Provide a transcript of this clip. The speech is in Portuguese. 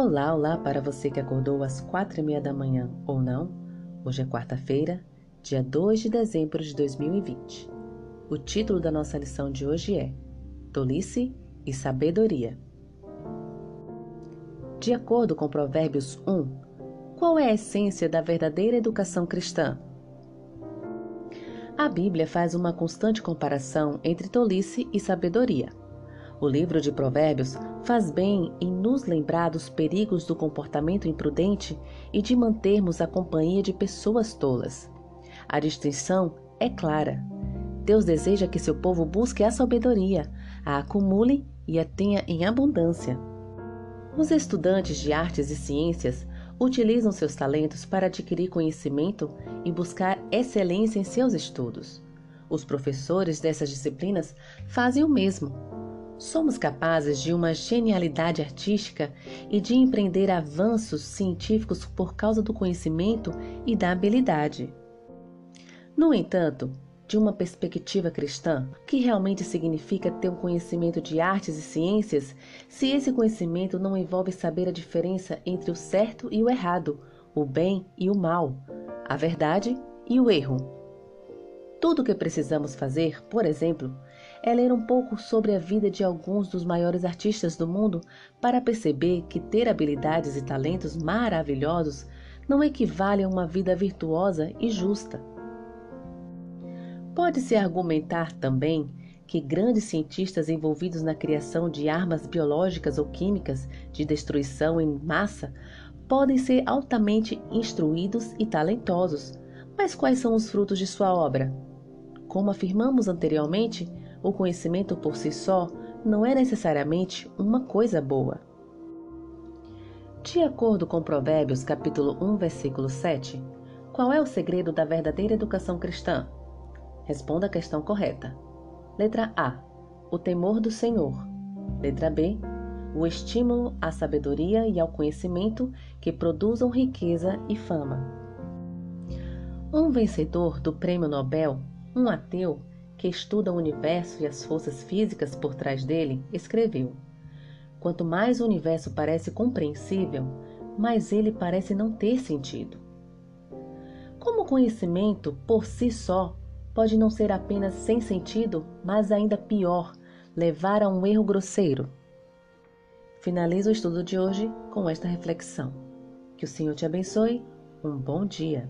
Olá, olá para você que acordou às quatro e meia da manhã ou não. Hoje é quarta-feira, dia 2 de dezembro de 2020. O título da nossa lição de hoje é Tolice e Sabedoria. De acordo com Provérbios 1, qual é a essência da verdadeira educação cristã? A Bíblia faz uma constante comparação entre tolice e sabedoria. O livro de Provérbios faz bem em nos lembrar dos perigos do comportamento imprudente e de mantermos a companhia de pessoas tolas. A distinção é clara. Deus deseja que seu povo busque a sabedoria, a acumule e a tenha em abundância. Os estudantes de artes e ciências utilizam seus talentos para adquirir conhecimento e buscar excelência em seus estudos. Os professores dessas disciplinas fazem o mesmo somos capazes de uma genialidade artística e de empreender avanços científicos por causa do conhecimento e da habilidade. No entanto, de uma perspectiva cristã, o que realmente significa ter um conhecimento de artes e ciências se esse conhecimento não envolve saber a diferença entre o certo e o errado, o bem e o mal, a verdade e o erro? Tudo o que precisamos fazer, por exemplo, é ler um pouco sobre a vida de alguns dos maiores artistas do mundo para perceber que ter habilidades e talentos maravilhosos não equivale a uma vida virtuosa e justa. Pode-se argumentar também que grandes cientistas envolvidos na criação de armas biológicas ou químicas de destruição em massa podem ser altamente instruídos e talentosos, mas quais são os frutos de sua obra? Como afirmamos anteriormente, o conhecimento por si só não é necessariamente uma coisa boa. De acordo com Provérbios capítulo 1, versículo 7, qual é o segredo da verdadeira educação cristã? Responda a questão correta. Letra A: o temor do Senhor. Letra B: o estímulo à sabedoria e ao conhecimento que produzam riqueza e fama. Um vencedor do Prêmio Nobel um ateu que estuda o universo e as forças físicas por trás dele escreveu: Quanto mais o universo parece compreensível, mais ele parece não ter sentido. Como o conhecimento por si só pode não ser apenas sem sentido, mas ainda pior, levar a um erro grosseiro. Finalizo o estudo de hoje com esta reflexão. Que o Senhor te abençoe. Um bom dia.